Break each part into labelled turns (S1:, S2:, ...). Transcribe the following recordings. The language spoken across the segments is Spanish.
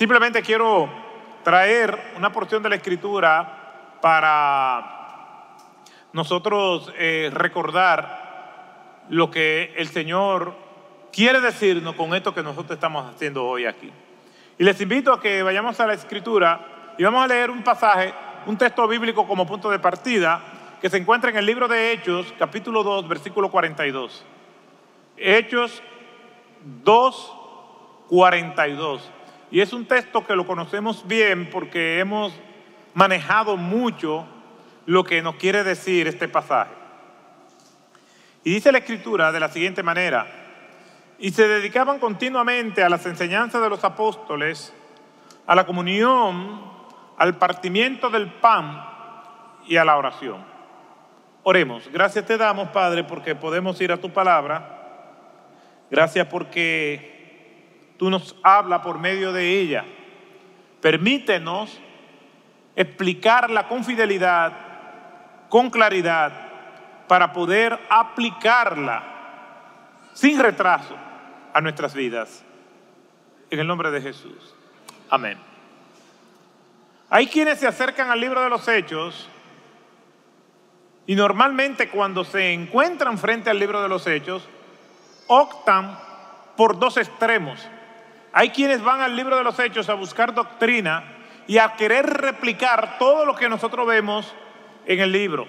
S1: Simplemente quiero traer una porción de la escritura para nosotros eh, recordar lo que el Señor quiere decirnos con esto que nosotros estamos haciendo hoy aquí. Y les invito a que vayamos a la escritura y vamos a leer un pasaje, un texto bíblico como punto de partida que se encuentra en el libro de Hechos, capítulo 2, versículo 42. Hechos 2, 42. Y es un texto que lo conocemos bien porque hemos manejado mucho lo que nos quiere decir este pasaje. Y dice la escritura de la siguiente manera, y se dedicaban continuamente a las enseñanzas de los apóstoles, a la comunión, al partimiento del pan y a la oración. Oremos, gracias te damos, Padre, porque podemos ir a tu palabra. Gracias porque tú nos hablas por medio de ella. Permítenos explicarla con fidelidad, con claridad, para poder aplicarla sin retraso a nuestras vidas. En el nombre de Jesús. Amén. Hay quienes se acercan al libro de los hechos y normalmente cuando se encuentran frente al libro de los hechos, optan por dos extremos. Hay quienes van al libro de los hechos a buscar doctrina y a querer replicar todo lo que nosotros vemos en el libro.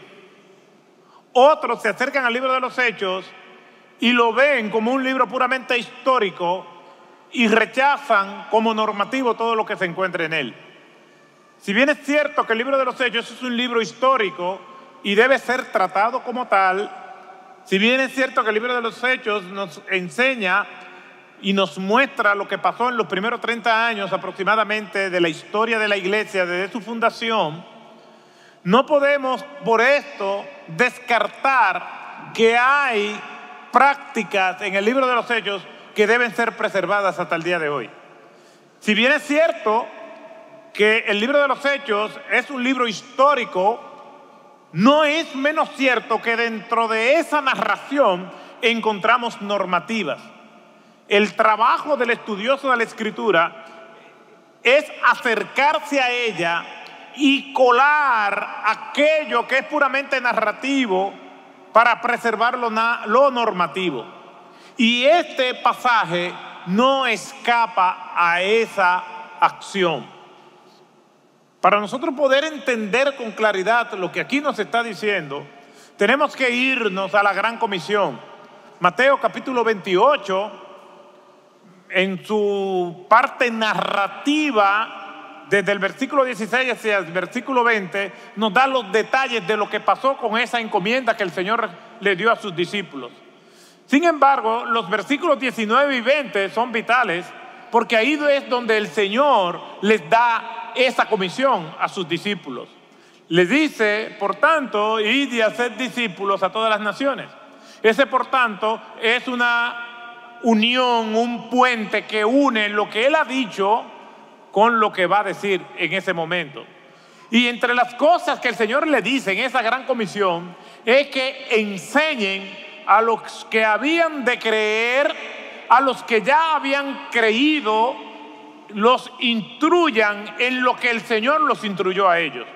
S1: Otros se acercan al libro de los hechos y lo ven como un libro puramente histórico y rechazan como normativo todo lo que se encuentra en él. Si bien es cierto que el libro de los hechos es un libro histórico y debe ser tratado como tal, si bien es cierto que el libro de los hechos nos enseña y nos muestra lo que pasó en los primeros 30 años aproximadamente de la historia de la iglesia desde su fundación, no podemos por esto descartar que hay prácticas en el libro de los hechos que deben ser preservadas hasta el día de hoy. Si bien es cierto que el libro de los hechos es un libro histórico, no es menos cierto que dentro de esa narración encontramos normativas. El trabajo del estudioso de la escritura es acercarse a ella y colar aquello que es puramente narrativo para preservar lo, normativo. Y este pasaje no escapa a esa acción. Para nosotros poder entender con claridad lo que aquí nos está diciendo, tenemos que irnos a la gran comisión. Mateo capítulo 28, en su parte narrativa, desde el versículo 16 hacia el versículo 20, nos da los detalles de lo que pasó con esa encomienda que el Señor le dio a sus discípulos. Sin embargo, los versículos 19 y 20 son vitales porque ahí es donde el Señor les da esa comisión a sus discípulos. Les dice, por tanto, id y haced discípulos a todas las naciones. Ese, por tanto, es una unión, un puente que une lo que él ha dicho con lo que va a decir en ese momento. Y entre las cosas que el Señor le dice en esa gran comisión es que enseñen a los que habían de creer, a los que ya habían creído, los instruyan en lo que el Señor los instruyó a ellos.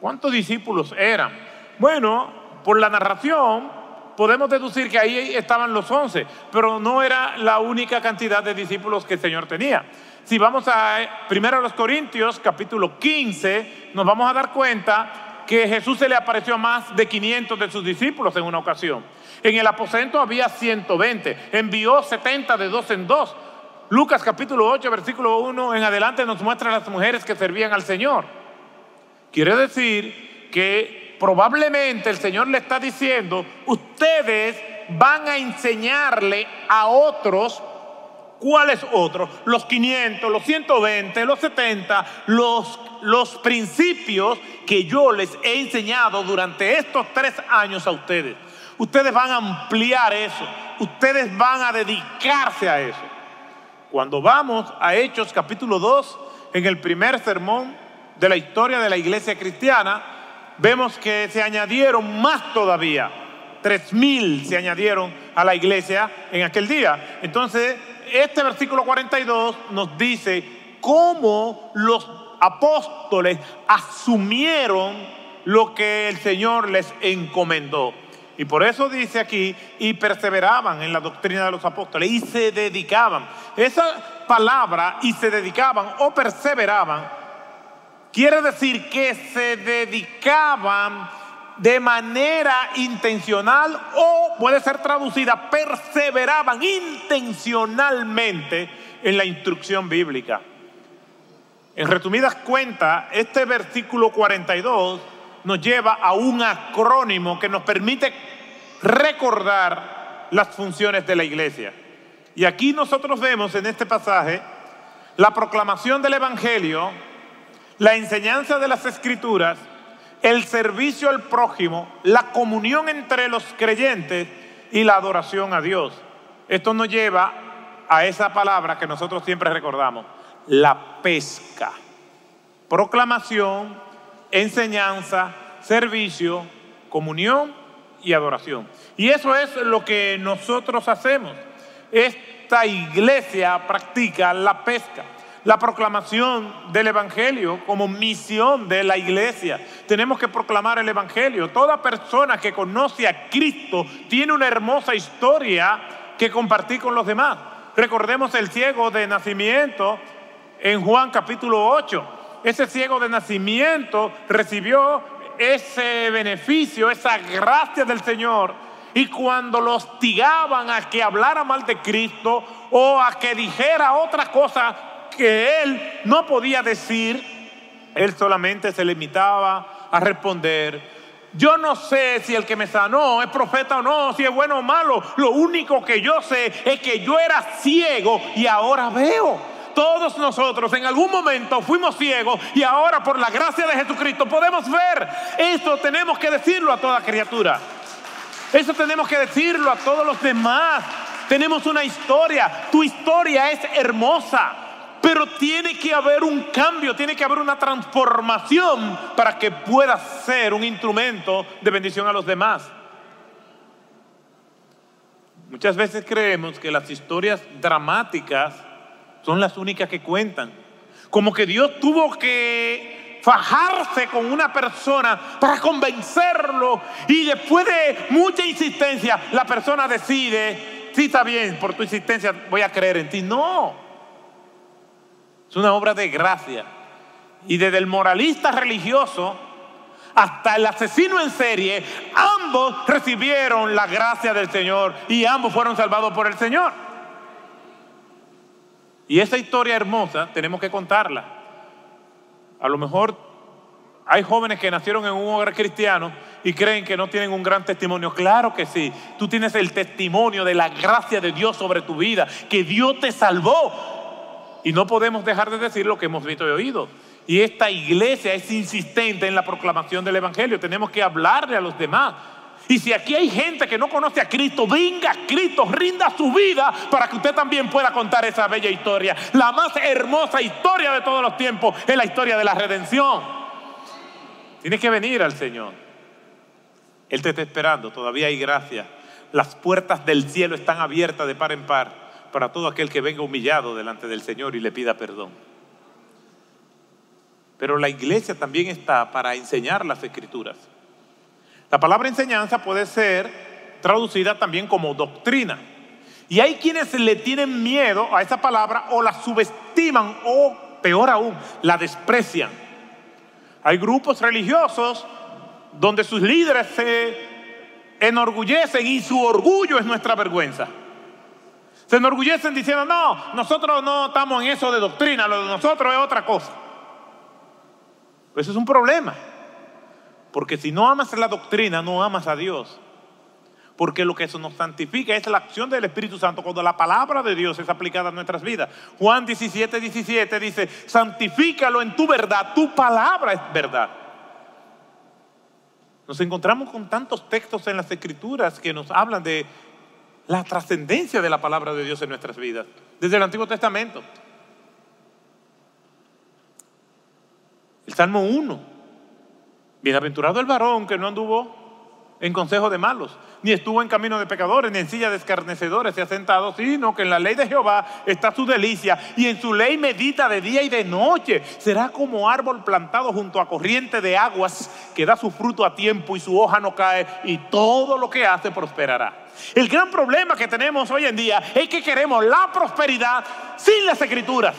S1: ¿Cuántos discípulos eran? Bueno, por la narración podemos deducir que ahí estaban los once, pero no era la única cantidad de discípulos que el Señor tenía. Si vamos a primero a los Corintios, capítulo 15, nos vamos a dar cuenta que Jesús se le apareció a más de 500 de sus discípulos en una ocasión. En el aposento había 120, envió 70 de dos en dos. Lucas capítulo 8, versículo 1 en adelante nos muestra las mujeres que servían al Señor. Quiere decir que probablemente el Señor le está diciendo, ustedes van a enseñarle a otros, ¿cuáles otros? Los 500, los 120, los 70, los, los principios que yo les he enseñado durante estos tres años a ustedes. Ustedes van a ampliar eso, ustedes van a dedicarse a eso. Cuando vamos a Hechos capítulo 2, en el primer sermón de la historia de la iglesia cristiana, vemos que se añadieron más todavía. Tres mil se añadieron a la iglesia en aquel día. Entonces, este versículo 42 nos dice cómo los apóstoles asumieron lo que el Señor les encomendó. Y por eso dice aquí, y perseveraban en la doctrina de los apóstoles, y se dedicaban. Esa palabra, y se dedicaban o perseveraban, quiere decir que se dedicaban de manera intencional o puede ser traducida, perseveraban intencionalmente en la instrucción bíblica. En resumidas cuentas, este versículo 42 nos lleva a un acrónimo que nos permite recordar las funciones de la iglesia. Y aquí nosotros vemos en este pasaje la proclamación del Evangelio, la enseñanza de las Escrituras, el servicio al prójimo, la comunión entre los creyentes y la adoración a Dios. Esto nos lleva a esa palabra que nosotros siempre recordamos, la pesca. Proclamación, enseñanza, servicio, comunión y adoración. Y eso es lo que nosotros hacemos. Esta iglesia practica la pesca, la proclamación del Evangelio como misión de la iglesia. Tenemos que proclamar el Evangelio. Toda persona que conoce a Cristo tiene una hermosa historia que compartir con los demás. Recordemos el ciego de nacimiento en Juan capítulo 8. Ese ciego de nacimiento recibió ese beneficio, esa gracia del Señor. Y cuando lo hostigaban a que hablara mal de Cristo o a que dijera otra cosa que él no podía decir, él solamente se limitaba a responder, yo no sé si el que me sanó es profeta o no, si es bueno o malo. Lo único que yo sé es que yo era ciego y ahora veo. Todos nosotros en algún momento fuimos ciegos y ahora por la gracia de Jesucristo podemos ver. Eso tenemos que decirlo a toda criatura. Eso tenemos que decirlo a todos los demás. Tenemos una historia. Tu historia es hermosa. Pero tiene que haber un cambio, tiene que haber una transformación para que puedas ser un instrumento de bendición a los demás. Muchas veces creemos que las historias dramáticas son las únicas que cuentan. Como que Dios tuvo que fajarse con una persona para convencerlo y después de mucha insistencia la persona decide, sí está bien, por tu insistencia voy a creer en ti. No, es una obra de gracia. Y desde el moralista religioso hasta el asesino en serie, ambos recibieron la gracia del Señor y ambos fueron salvados por el Señor. Y esa historia hermosa tenemos que contarla. A lo mejor hay jóvenes que nacieron en un hogar cristiano y creen que no tienen un gran testimonio. Claro que sí. Tú tienes el testimonio de la gracia de Dios sobre tu vida, que Dios te salvó. Y no podemos dejar de decir lo que hemos visto y oído. Y esta iglesia es insistente en la proclamación del Evangelio. Tenemos que hablarle a los demás. Y si aquí hay gente que no conoce a Cristo, venga a Cristo, rinda su vida para que usted también pueda contar esa bella historia. La más hermosa historia de todos los tiempos es la historia de la redención. Tiene que venir al Señor. Él te está esperando, todavía hay gracia. Las puertas del cielo están abiertas de par en par para todo aquel que venga humillado delante del Señor y le pida perdón. Pero la iglesia también está para enseñar las escrituras. La palabra enseñanza puede ser traducida también como doctrina. Y hay quienes le tienen miedo a esa palabra o la subestiman o, peor aún, la desprecian. Hay grupos religiosos donde sus líderes se enorgullecen y su orgullo es nuestra vergüenza. Se enorgullecen diciendo, no, nosotros no estamos en eso de doctrina, lo de nosotros es otra cosa. Eso es un problema. Porque si no amas la doctrina, no amas a Dios. Porque lo que eso nos santifica es la acción del Espíritu Santo cuando la palabra de Dios es aplicada a nuestras vidas. Juan 17, 17 dice, santifícalo en tu verdad, tu palabra es verdad. Nos encontramos con tantos textos en las escrituras que nos hablan de la trascendencia de la palabra de Dios en nuestras vidas, desde el Antiguo Testamento. El Salmo 1 Bienaventurado el varón que no anduvo en consejo de malos, ni estuvo en camino de pecadores, ni en silla de escarnecedores se ha sentado, sino que en la ley de Jehová está su delicia, y en su ley medita de día y de noche. Será como árbol plantado junto a corriente de aguas, que da su fruto a tiempo y su hoja no cae, y todo lo que hace prosperará. El gran problema que tenemos hoy en día es que queremos la prosperidad sin las escrituras.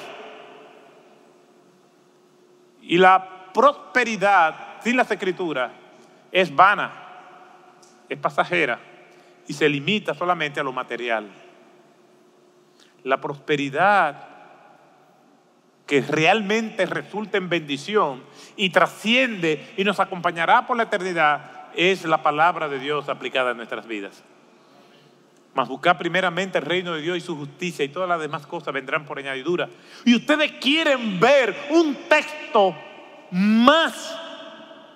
S1: Y la prosperidad sin las escrituras es vana es pasajera y se limita solamente a lo material. La prosperidad que realmente resulta en bendición y trasciende y nos acompañará por la eternidad es la palabra de Dios aplicada en nuestras vidas. Mas buscar primeramente el reino de Dios y su justicia y todas las demás cosas vendrán por añadidura. Y ustedes quieren ver un texto más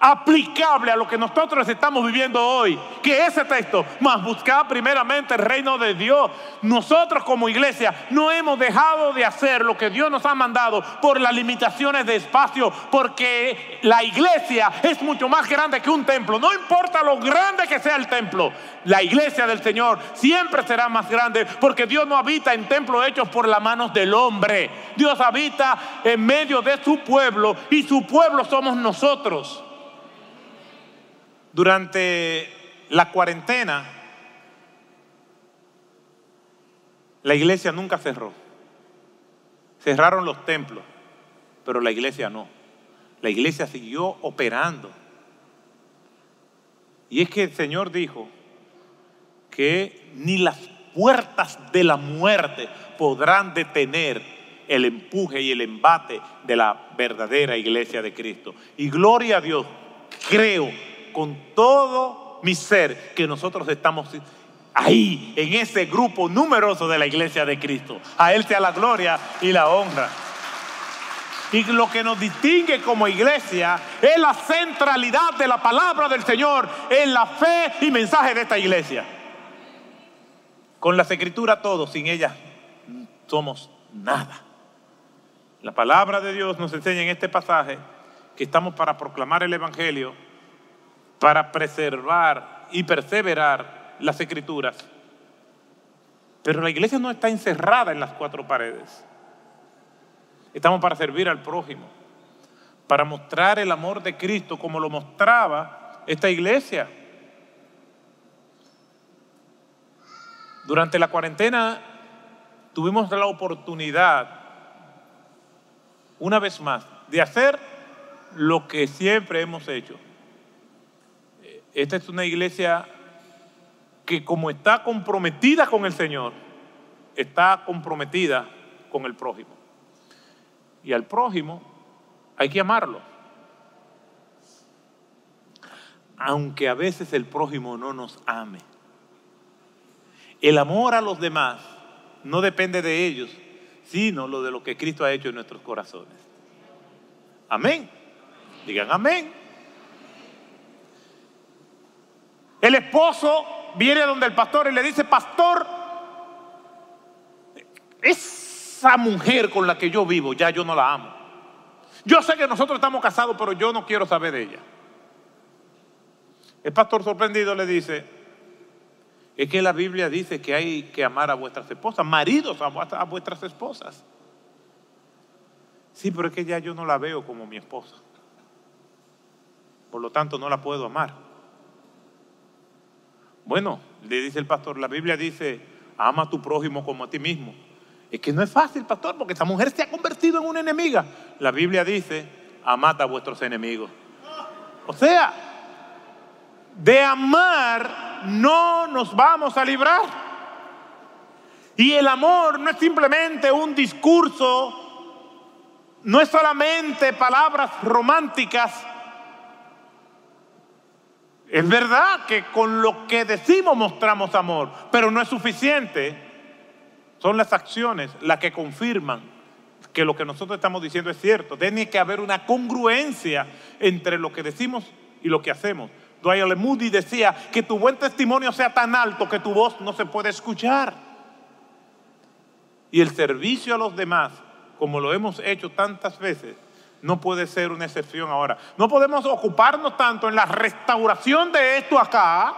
S1: aplicable a lo que nosotros estamos viviendo hoy, que ese texto, más buscar primeramente el reino de Dios. Nosotros como iglesia no hemos dejado de hacer lo que Dios nos ha mandado por las limitaciones de espacio, porque la iglesia es mucho más grande que un templo. No importa lo grande que sea el templo, la iglesia del Señor siempre será más grande, porque Dios no habita en templos hechos por las manos del hombre. Dios habita en medio de su pueblo y su pueblo somos nosotros. Durante la cuarentena, la iglesia nunca cerró. Cerraron los templos, pero la iglesia no. La iglesia siguió operando. Y es que el Señor dijo que ni las puertas de la muerte podrán detener el empuje y el embate de la verdadera iglesia de Cristo. Y gloria a Dios, creo con todo mi ser que nosotros estamos ahí, en ese grupo numeroso de la iglesia de Cristo. A Él sea la gloria y la honra. Y lo que nos distingue como iglesia es la centralidad de la palabra del Señor en la fe y mensaje de esta iglesia. Con las escrituras todos, sin ellas somos nada. La palabra de Dios nos enseña en este pasaje que estamos para proclamar el Evangelio para preservar y perseverar las escrituras. Pero la iglesia no está encerrada en las cuatro paredes. Estamos para servir al prójimo, para mostrar el amor de Cristo como lo mostraba esta iglesia. Durante la cuarentena tuvimos la oportunidad, una vez más, de hacer lo que siempre hemos hecho, esta es una iglesia que como está comprometida con el Señor, está comprometida con el prójimo. Y al prójimo hay que amarlo. Aunque a veces el prójimo no nos ame. El amor a los demás no depende de ellos, sino lo de lo que Cristo ha hecho en nuestros corazones. Amén. Digan amén. El esposo viene donde el pastor y le dice, pastor, esa mujer con la que yo vivo, ya yo no la amo. Yo sé que nosotros estamos casados, pero yo no quiero saber de ella. El pastor sorprendido le dice, es que la Biblia dice que hay que amar a vuestras esposas, maridos a vuestras esposas. Sí, pero es que ya yo no la veo como mi esposa. Por lo tanto, no la puedo amar. Bueno, le dice el pastor, la Biblia dice, ama a tu prójimo como a ti mismo. Es que no es fácil, pastor, porque esa mujer se ha convertido en una enemiga. La Biblia dice, amad a vuestros enemigos. O sea, de amar no nos vamos a librar. Y el amor no es simplemente un discurso, no es solamente palabras románticas, es verdad que con lo que decimos mostramos amor, pero no es suficiente. Son las acciones las que confirman que lo que nosotros estamos diciendo es cierto. Tiene que haber una congruencia entre lo que decimos y lo que hacemos. Dwight Moody decía que tu buen testimonio sea tan alto que tu voz no se puede escuchar. Y el servicio a los demás, como lo hemos hecho tantas veces, no puede ser una excepción ahora. No podemos ocuparnos tanto en la restauración de esto acá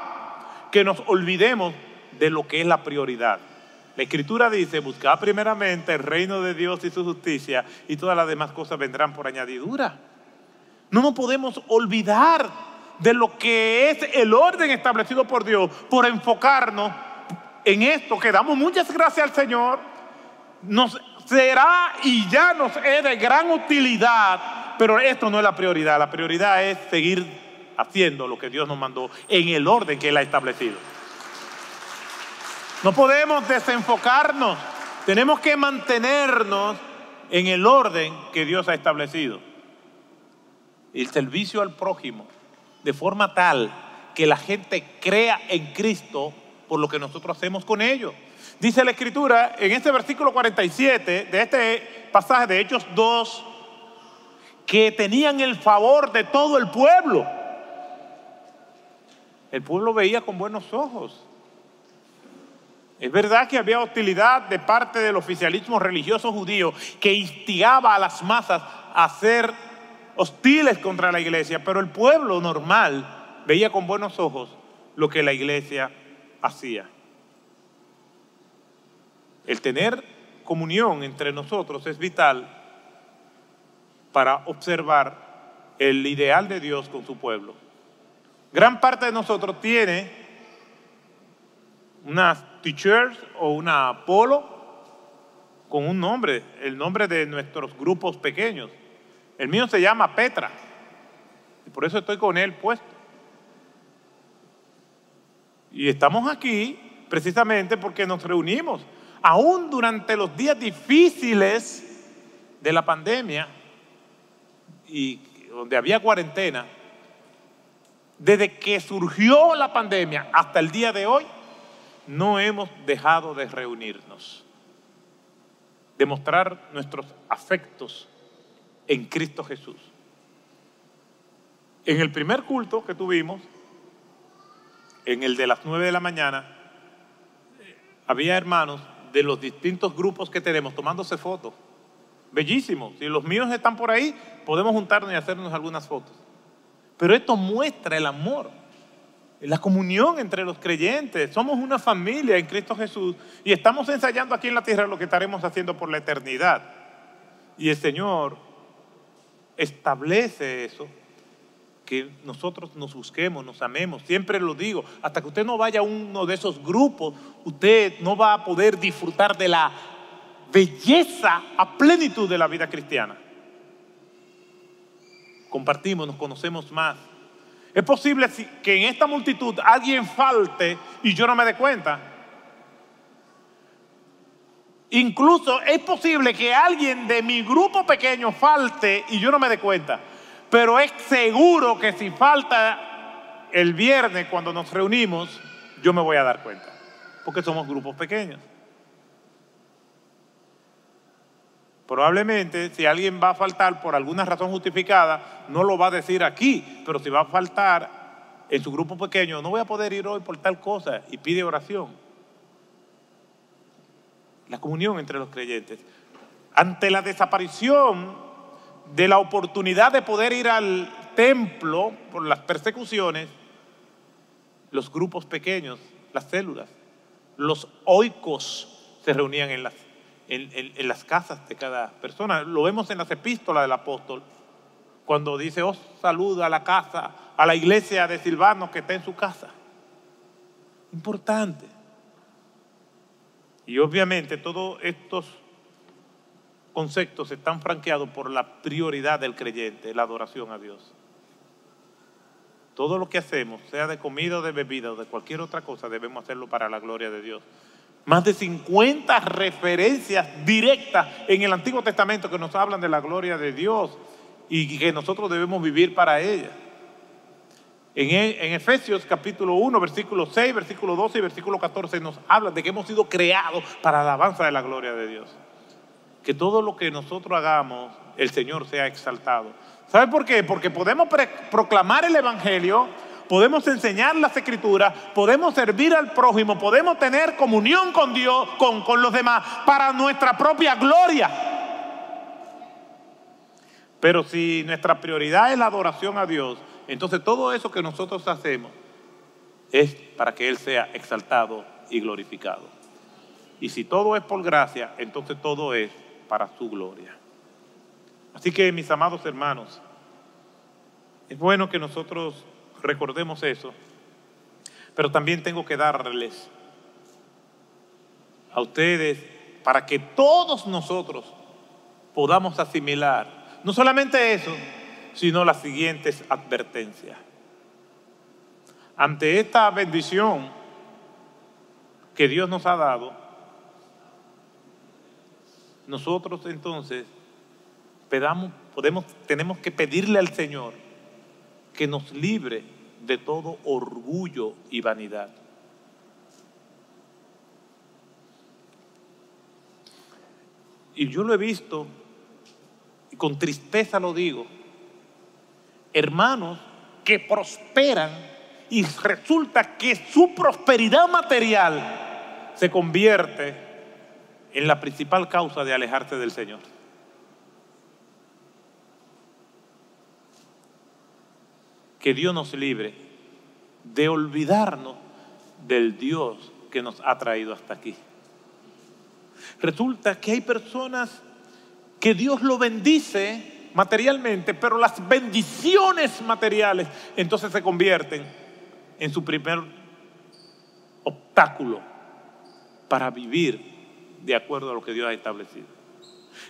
S1: que nos olvidemos de lo que es la prioridad. La escritura dice, buscad primeramente el reino de Dios y su justicia y todas las demás cosas vendrán por añadidura. No nos podemos olvidar de lo que es el orden establecido por Dios por enfocarnos en esto que damos muchas gracias al Señor. Nos será y ya nos es de gran utilidad, pero esto no es la prioridad. La prioridad es seguir haciendo lo que Dios nos mandó en el orden que Él ha establecido. No podemos desenfocarnos, tenemos que mantenernos en el orden que Dios ha establecido. El servicio al prójimo, de forma tal que la gente crea en Cristo por lo que nosotros hacemos con ellos. Dice la Escritura en este versículo 47 de este pasaje de Hechos 2, que tenían el favor de todo el pueblo. El pueblo veía con buenos ojos. Es verdad que había hostilidad de parte del oficialismo religioso judío que instigaba a las masas a ser hostiles contra la iglesia, pero el pueblo normal veía con buenos ojos lo que la iglesia hacía. El tener comunión entre nosotros es vital para observar el ideal de Dios con su pueblo. Gran parte de nosotros tiene unas t-shirts o una polo con un nombre, el nombre de nuestros grupos pequeños. El mío se llama Petra y por eso estoy con él puesto. Y estamos aquí precisamente porque nos reunimos aún durante los días difíciles de la pandemia y donde había cuarentena, desde que surgió la pandemia hasta el día de hoy, no hemos dejado de reunirnos, demostrar nuestros afectos en Cristo Jesús. En el primer culto que tuvimos, en el de las nueve de la mañana, había hermanos de los distintos grupos que tenemos tomándose fotos. Bellísimo. Si los míos están por ahí, podemos juntarnos y hacernos algunas fotos. Pero esto muestra el amor, la comunión entre los creyentes. Somos una familia en Cristo Jesús y estamos ensayando aquí en la tierra lo que estaremos haciendo por la eternidad. Y el Señor establece eso que nosotros nos busquemos, nos amemos. Siempre lo digo, hasta que usted no vaya a uno de esos grupos, usted no va a poder disfrutar de la belleza a plenitud de la vida cristiana. Compartimos, nos conocemos más. Es posible que en esta multitud alguien falte y yo no me dé cuenta. Incluso es posible que alguien de mi grupo pequeño falte y yo no me dé cuenta. Pero es seguro que si falta el viernes cuando nos reunimos, yo me voy a dar cuenta, porque somos grupos pequeños. Probablemente si alguien va a faltar por alguna razón justificada, no lo va a decir aquí, pero si va a faltar en su grupo pequeño, no voy a poder ir hoy por tal cosa y pide oración. La comunión entre los creyentes. Ante la desaparición de la oportunidad de poder ir al templo por las persecuciones, los grupos pequeños, las células, los oicos se reunían en las, en, las casas de cada persona. Lo vemos en las epístolas del apóstol, cuando dice, os oh, saluda a la casa, a la iglesia de Silvano que está en su casa. Importante. Y obviamente todos estos conceptos están franqueados por la prioridad del creyente, la adoración a Dios. Todo lo que hacemos, sea de comida o de bebida o de cualquier otra cosa, debemos hacerlo para la gloria de Dios. Más de 50 referencias directas en el Antiguo Testamento que nos hablan de la gloria de Dios y que nosotros debemos vivir para ella. En, en, Efesios capítulo 1, versículo 6, versículo 12 y versículo 14 nos hablan de que hemos sido creados para la alabanza de la gloria de Dios que todo lo que nosotros hagamos, el Señor sea exaltado. ¿Sabe por qué? Porque podemos proclamar el Evangelio, podemos enseñar las escrituras, podemos servir al prójimo, podemos tener comunión con Dios, con, con los demás, para nuestra propia gloria. Pero si nuestra prioridad es la adoración a Dios, entonces todo eso que nosotros hacemos es para que Él sea exaltado y glorificado. Y si todo es por gracia, entonces todo es para su gloria. Así que mis amados hermanos, es bueno que nosotros recordemos eso, pero también tengo que darles a ustedes para que todos nosotros podamos asimilar no solamente eso, sino las siguientes advertencias. Ante esta bendición que Dios nos ha dado, nosotros entonces podemos, tenemos que pedirle al Señor que nos libre de todo orgullo y vanidad. Y yo lo he visto, y con tristeza lo digo, hermanos que prosperan y resulta que su prosperidad material se convierte en la principal causa de alejarse del Señor. Que Dios nos libre de olvidarnos del Dios que nos ha traído hasta aquí. Resulta que hay personas que Dios lo bendice materialmente, pero las bendiciones materiales entonces se convierten en su primer obstáculo para vivir de acuerdo a lo que Dios ha establecido.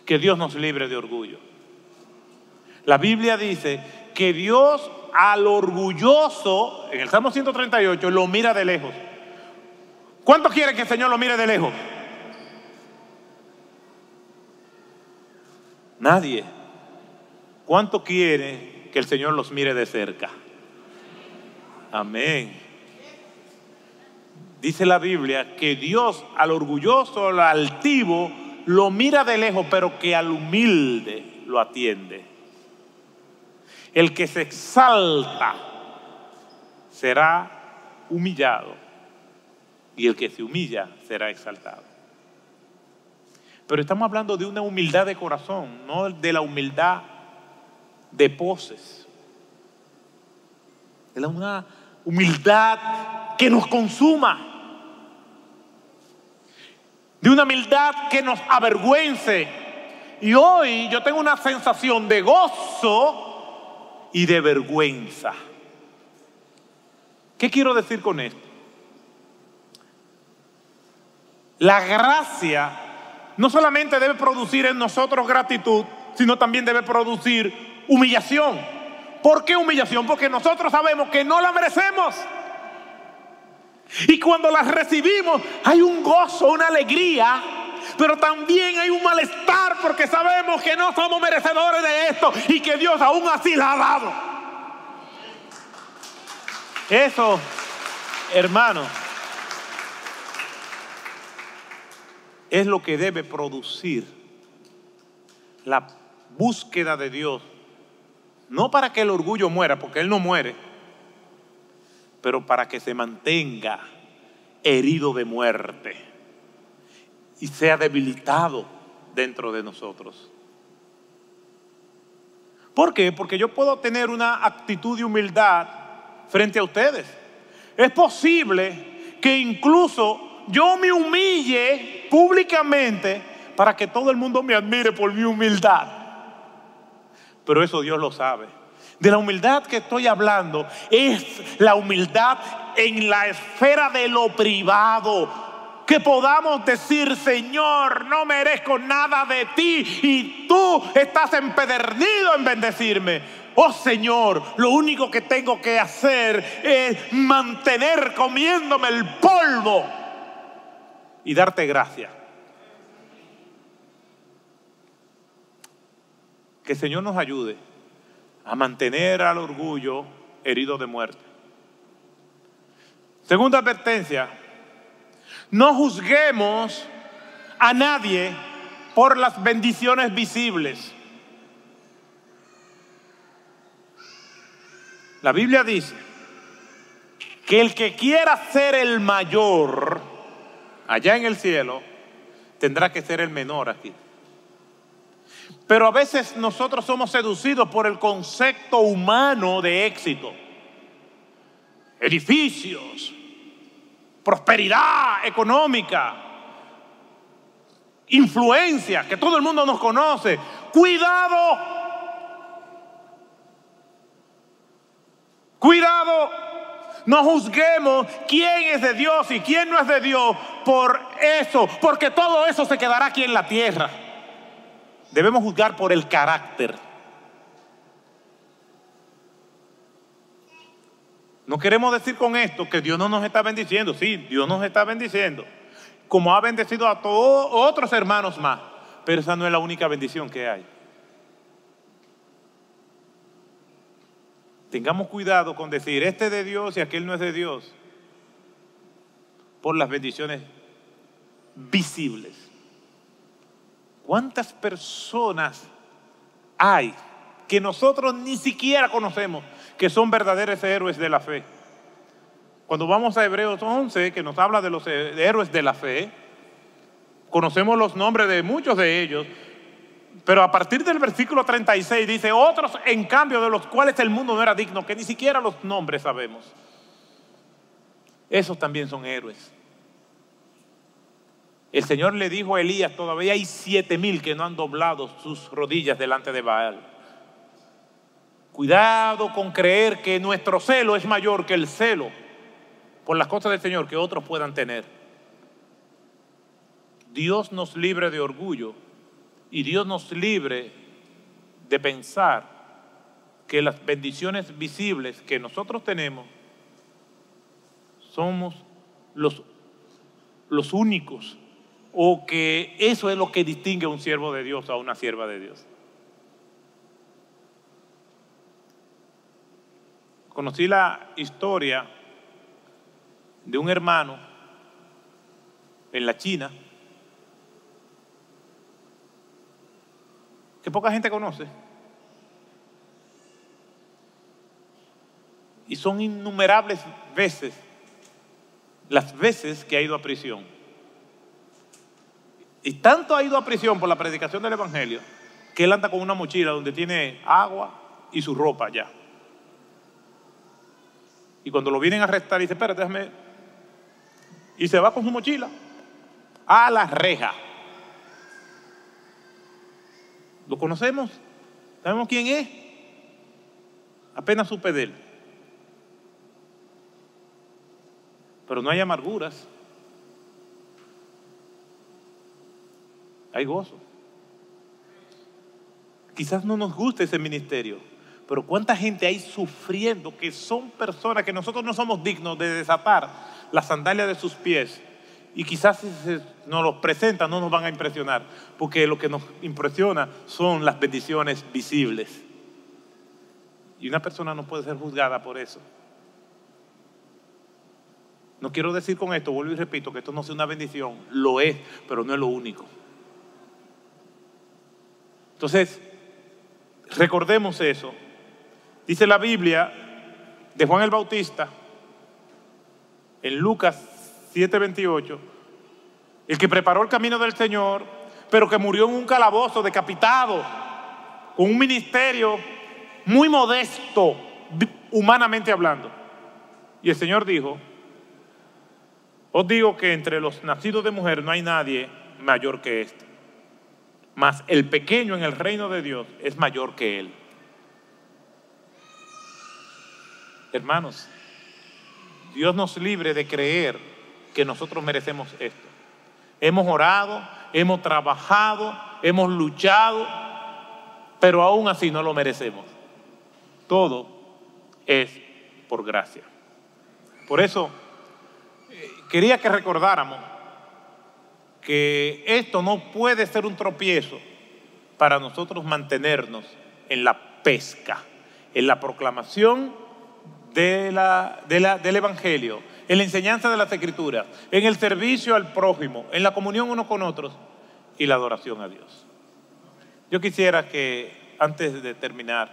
S1: Que Dios nos libre de orgullo. La Biblia dice que Dios al orgulloso, en el Salmo 138, lo mira de lejos. ¿Cuánto quiere que el Señor lo mire de lejos? Nadie. ¿Cuánto quiere que el Señor los mire de cerca? Amén. Dice la Biblia que Dios al orgulloso, al altivo, lo mira de lejos, pero que al humilde lo atiende. El que se exalta será humillado y el que se humilla será exaltado. Pero estamos hablando de una humildad de corazón, no de la humildad de poses. De una humildad que nos consuma. De una humildad que nos avergüence. Y hoy yo tengo una sensación de gozo y de vergüenza. ¿Qué quiero decir con esto? La gracia no solamente debe producir en nosotros gratitud, sino también debe producir humillación. ¿Por qué humillación? Porque nosotros sabemos que no la merecemos. Y cuando las recibimos hay un gozo, una alegría, pero también hay un malestar porque sabemos que no somos merecedores de esto y que Dios aún así la ha dado. Eso, hermano, es lo que debe producir la búsqueda de Dios. No para que el orgullo muera, porque Él no muere, pero para que se mantenga herido de muerte y sea debilitado dentro de nosotros. ¿Por qué? Porque yo puedo tener una actitud de humildad frente a ustedes. Es posible que incluso yo me humille públicamente para que todo el mundo me admire por mi humildad. Pero eso Dios lo sabe. De la humildad que estoy hablando es la humildad en la esfera de lo privado. Que podamos decir, Señor, no merezco nada de ti y tú estás empedernido en bendecirme. Oh Señor, lo único que tengo que hacer es mantener comiéndome el polvo y darte gracias. Que el Señor nos ayude a mantener al orgullo herido de muerte. Segunda advertencia, no juzguemos a nadie por las bendiciones visibles. La Biblia dice que el que quiera ser el mayor, allá en el cielo, tendrá que ser el menor aquí. Pero a veces nosotros somos seducidos por el concepto humano de éxito. Edificios, prosperidad económica, influencia, que todo el mundo nos conoce. Cuidado. Cuidado. No juzguemos quién es de Dios y quién no es de Dios por eso, porque todo eso se quedará aquí en la tierra. Debemos juzgar por el carácter. No queremos decir con esto que Dios no nos está bendiciendo. Sí, Dios nos está bendiciendo. Como ha bendecido a todos otros hermanos más. Pero esa no es la única bendición que hay. Tengamos cuidado con decir, este es de Dios y aquel no es de Dios. Por las bendiciones visibles. ¿Cuántas personas hay que nosotros ni siquiera conocemos que son verdaderos héroes de la fe? Cuando vamos a Hebreos 11, que nos habla de los héroes de la fe, conocemos los nombres de muchos de ellos, pero a partir del versículo 36 dice, otros en cambio de los cuales el mundo no era digno, que ni siquiera los nombres sabemos. Esos también son héroes. El Señor le dijo a Elías, todavía hay siete mil que no han doblado sus rodillas delante de Baal. Cuidado con creer que nuestro celo es mayor que el celo por las cosas del Señor que otros puedan tener. Dios nos libre de orgullo y Dios nos libre de pensar que las bendiciones visibles que nosotros tenemos somos los, los únicos o que eso es lo que distingue a un siervo de Dios a una sierva de Dios. Conocí la historia de un hermano en la China que poca gente conoce. Y son innumerables veces las veces que ha ido a prisión. Y tanto ha ido a prisión por la predicación del Evangelio que él anda con una mochila donde tiene agua y su ropa ya. Y cuando lo vienen a arrestar, dice, espérate, déjame. Y se va con su mochila a la reja. ¿Lo conocemos? ¿Sabemos quién es? Apenas supe de él. Pero no hay amarguras. Hay gozo. Quizás no nos guste ese ministerio, pero cuánta gente hay sufriendo que son personas que nosotros no somos dignos de desatar las sandalias de sus pies. Y quizás si nos los presentan no nos van a impresionar, porque lo que nos impresiona son las bendiciones visibles. Y una persona no puede ser juzgada por eso. No quiero decir con esto, vuelvo y repito, que esto no sea una bendición, lo es, pero no es lo único. Entonces, recordemos eso. Dice la Biblia de Juan el Bautista, en Lucas 7:28, el que preparó el camino del Señor, pero que murió en un calabozo decapitado, con un ministerio muy modesto, humanamente hablando. Y el Señor dijo, os digo que entre los nacidos de mujer no hay nadie mayor que este mas el pequeño en el reino de Dios es mayor que él. Hermanos, Dios nos libre de creer que nosotros merecemos esto. Hemos orado, hemos trabajado, hemos luchado, pero aún así no lo merecemos. Todo es por gracia. Por eso eh, quería que recordáramos que esto no puede ser un tropiezo para nosotros mantenernos en la pesca, en la proclamación de la, del Evangelio, en la enseñanza de las Escrituras, en el servicio al prójimo, en la comunión unos con otros y la adoración a Dios. Yo quisiera que antes de terminar,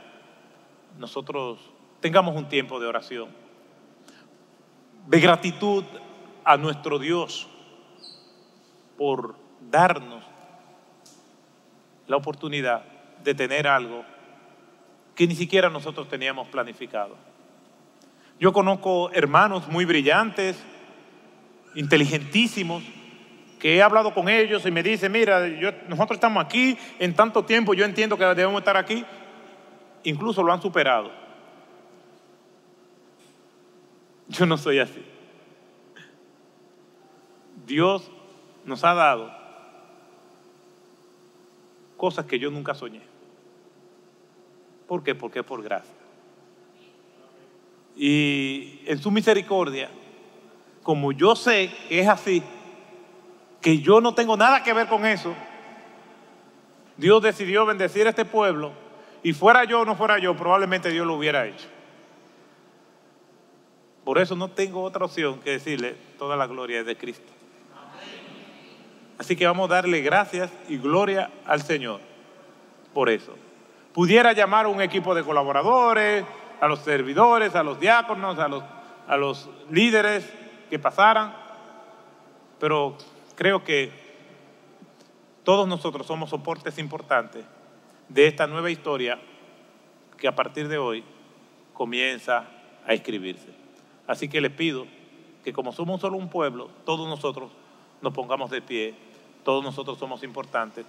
S1: nosotros tengamos un tiempo de oración, de gratitud a nuestro Dios por darnos la oportunidad de tener algo que ni siquiera nosotros teníamos planificado. Yo conozco hermanos muy brillantes, inteligentísimos, que he hablado con ellos y me dicen, mira, nosotros estamos aquí en tanto tiempo, yo entiendo que debemos estar aquí, incluso lo han superado. Yo no soy así. Dios nos ha dado cosas que yo nunca soñé. ¿Por qué? Porque es por gracia. Y en su misericordia, como yo sé que es así, que yo no tengo nada que ver con eso, Dios decidió bendecir a este pueblo y fuera yo o no fuera yo, probablemente Dios lo hubiera hecho. Por eso no tengo otra opción que decirle toda la gloria es de Cristo. Así que vamos a darle gracias y gloria al Señor por eso. Pudiera llamar a un equipo de colaboradores, a los servidores, a los diáconos, a los, a los líderes que pasaran, pero creo que todos nosotros somos soportes importantes de esta nueva historia que a partir de hoy comienza a escribirse. Así que les pido que como somos solo un pueblo, todos nosotros nos pongamos de pie, todos nosotros somos importantes.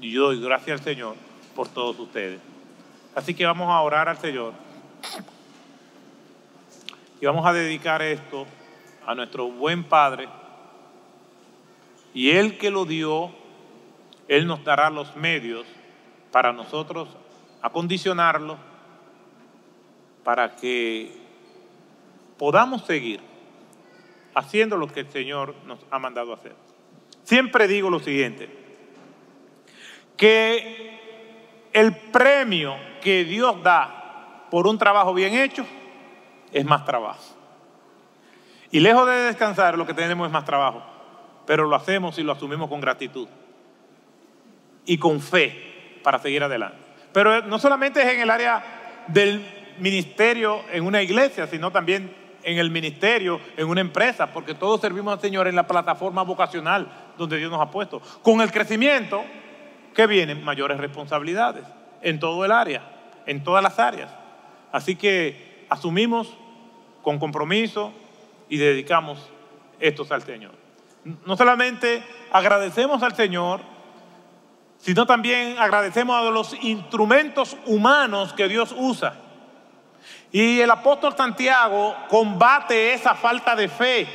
S1: Y yo doy gracias al Señor por todos ustedes. Así que vamos a orar al Señor y vamos a dedicar esto a nuestro buen Padre. Y Él que lo dio, Él nos dará los medios para nosotros acondicionarlo para que podamos seguir haciendo lo que el Señor nos ha mandado hacer. Siempre digo lo siguiente, que el premio que Dios da por un trabajo bien hecho es más trabajo. Y lejos de descansar, lo que tenemos es más trabajo, pero lo hacemos y lo asumimos con gratitud y con fe para seguir adelante. Pero no solamente es en el área del ministerio en una iglesia, sino también en el ministerio, en una empresa, porque todos servimos al Señor en la plataforma vocacional donde Dios nos ha puesto. Con el crecimiento que vienen mayores responsabilidades en todo el área, en todas las áreas. Así que asumimos con compromiso y dedicamos estos al Señor. No solamente agradecemos al Señor, sino también agradecemos a los instrumentos humanos que Dios usa. Y el apóstol Santiago combate esa falta de fe.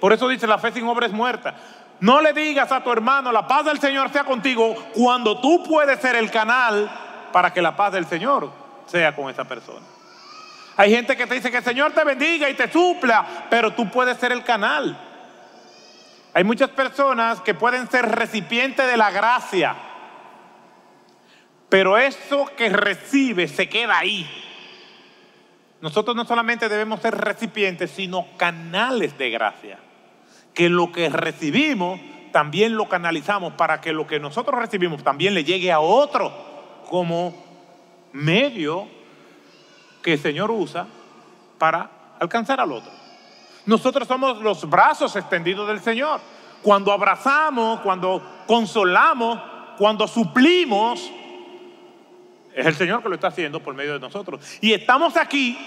S1: Por eso dice, la fe sin obra es muerta. No le digas a tu hermano, la paz del Señor sea contigo, cuando tú puedes ser el canal para que la paz del Señor sea con esa persona. Hay gente que te dice que el Señor te bendiga y te supla, pero tú puedes ser el canal. Hay muchas personas que pueden ser recipientes de la gracia, pero eso que recibe se queda ahí. Nosotros no solamente debemos ser recipientes, sino canales de gracia. Que lo que recibimos también lo canalizamos para que lo que nosotros recibimos también le llegue a otro como medio que el Señor usa para alcanzar al otro. Nosotros somos los brazos extendidos del Señor. Cuando abrazamos, cuando consolamos, cuando suplimos, es el Señor que lo está haciendo por medio de nosotros. Y estamos aquí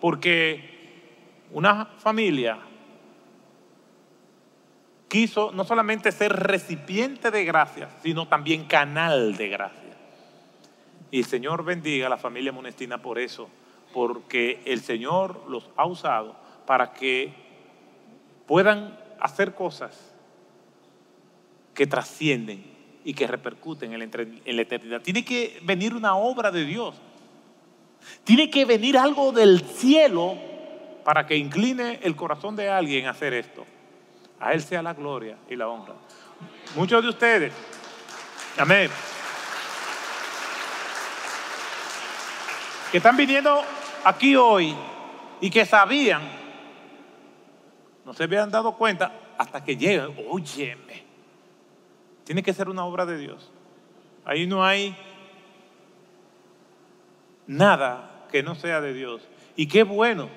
S1: porque una familia quiso no solamente ser recipiente de gracia, sino también canal de gracia. Y el Señor bendiga a la familia Monestina por eso, porque el Señor los ha usado para que puedan hacer cosas que trascienden y que repercuten en la eternidad. Tiene que venir una obra de Dios. Tiene que venir algo del cielo para que incline el corazón de alguien a hacer esto. A Él sea la gloria y la honra. Muchos de ustedes, amén. que están viniendo aquí hoy y que sabían, no se habían dado cuenta hasta que llegan, óyeme, tiene que ser una obra de Dios. Ahí no hay nada que no sea de Dios. Y qué bueno.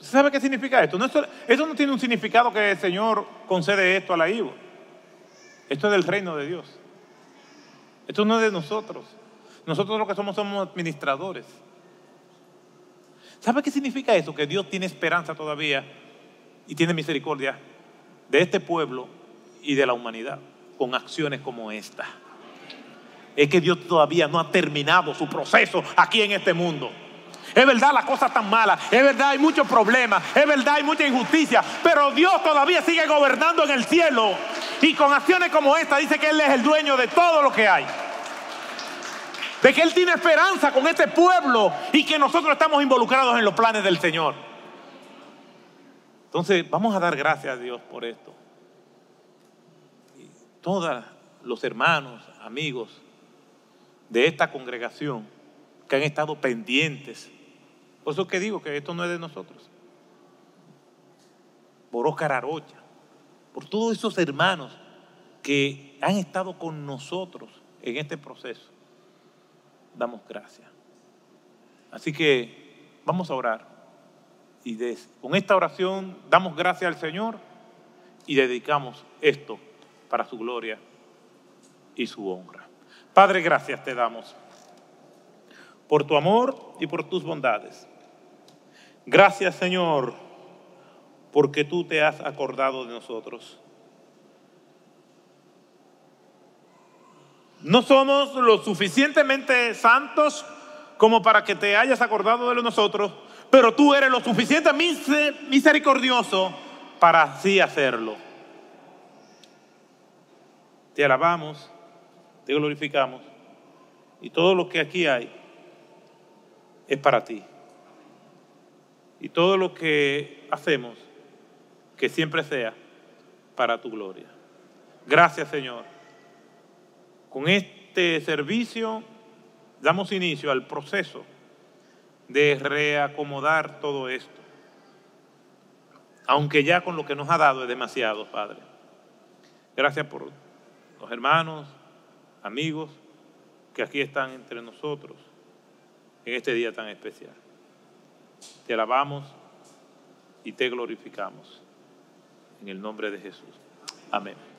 S1: ¿Sabe qué significa esto? No, esto no tiene un significado que el Señor concede esto a la IVO. Esto es del reino de Dios. Esto no es de nosotros. Nosotros lo que somos somos administradores. ¿Sabe qué significa eso? Que Dios tiene esperanza todavía y tiene misericordia de este pueblo y de la humanidad con acciones como esta. Es que Dios todavía no ha terminado su proceso aquí en este mundo. Es verdad, las cosas están malas. Es verdad, hay muchos problemas. Es verdad, hay mucha injusticia. Pero Dios todavía sigue gobernando en el cielo. Y con acciones como esta dice que Él es el dueño de todo lo que hay. De que Él tiene esperanza con este pueblo y que nosotros estamos involucrados en los planes del Señor. Entonces, vamos a dar gracias a Dios por esto. Todos los hermanos, amigos de esta congregación que han estado pendientes por eso que digo que esto no es de nosotros. Por Oscar Arocha, por todos esos hermanos que han estado con nosotros en este proceso, damos gracias. Así que vamos a orar. Y con esta oración damos gracias al Señor y dedicamos esto para su gloria y su honra. Padre, gracias te damos por tu amor y por tus bondades. Gracias Señor, porque tú te has acordado de nosotros. No somos lo suficientemente santos como para que te hayas acordado de nosotros, pero tú eres lo suficientemente misericordioso para así hacerlo. Te alabamos, te glorificamos y todo lo que aquí hay es para ti. Y todo lo que hacemos, que siempre sea para tu gloria. Gracias Señor. Con este servicio damos inicio al proceso de reacomodar todo esto. Aunque ya con lo que nos ha dado es demasiado, Padre. Gracias por los hermanos, amigos que aquí están entre nosotros en este día tan especial. Te alabamos y te glorificamos. En el nombre de Jesús. Amén.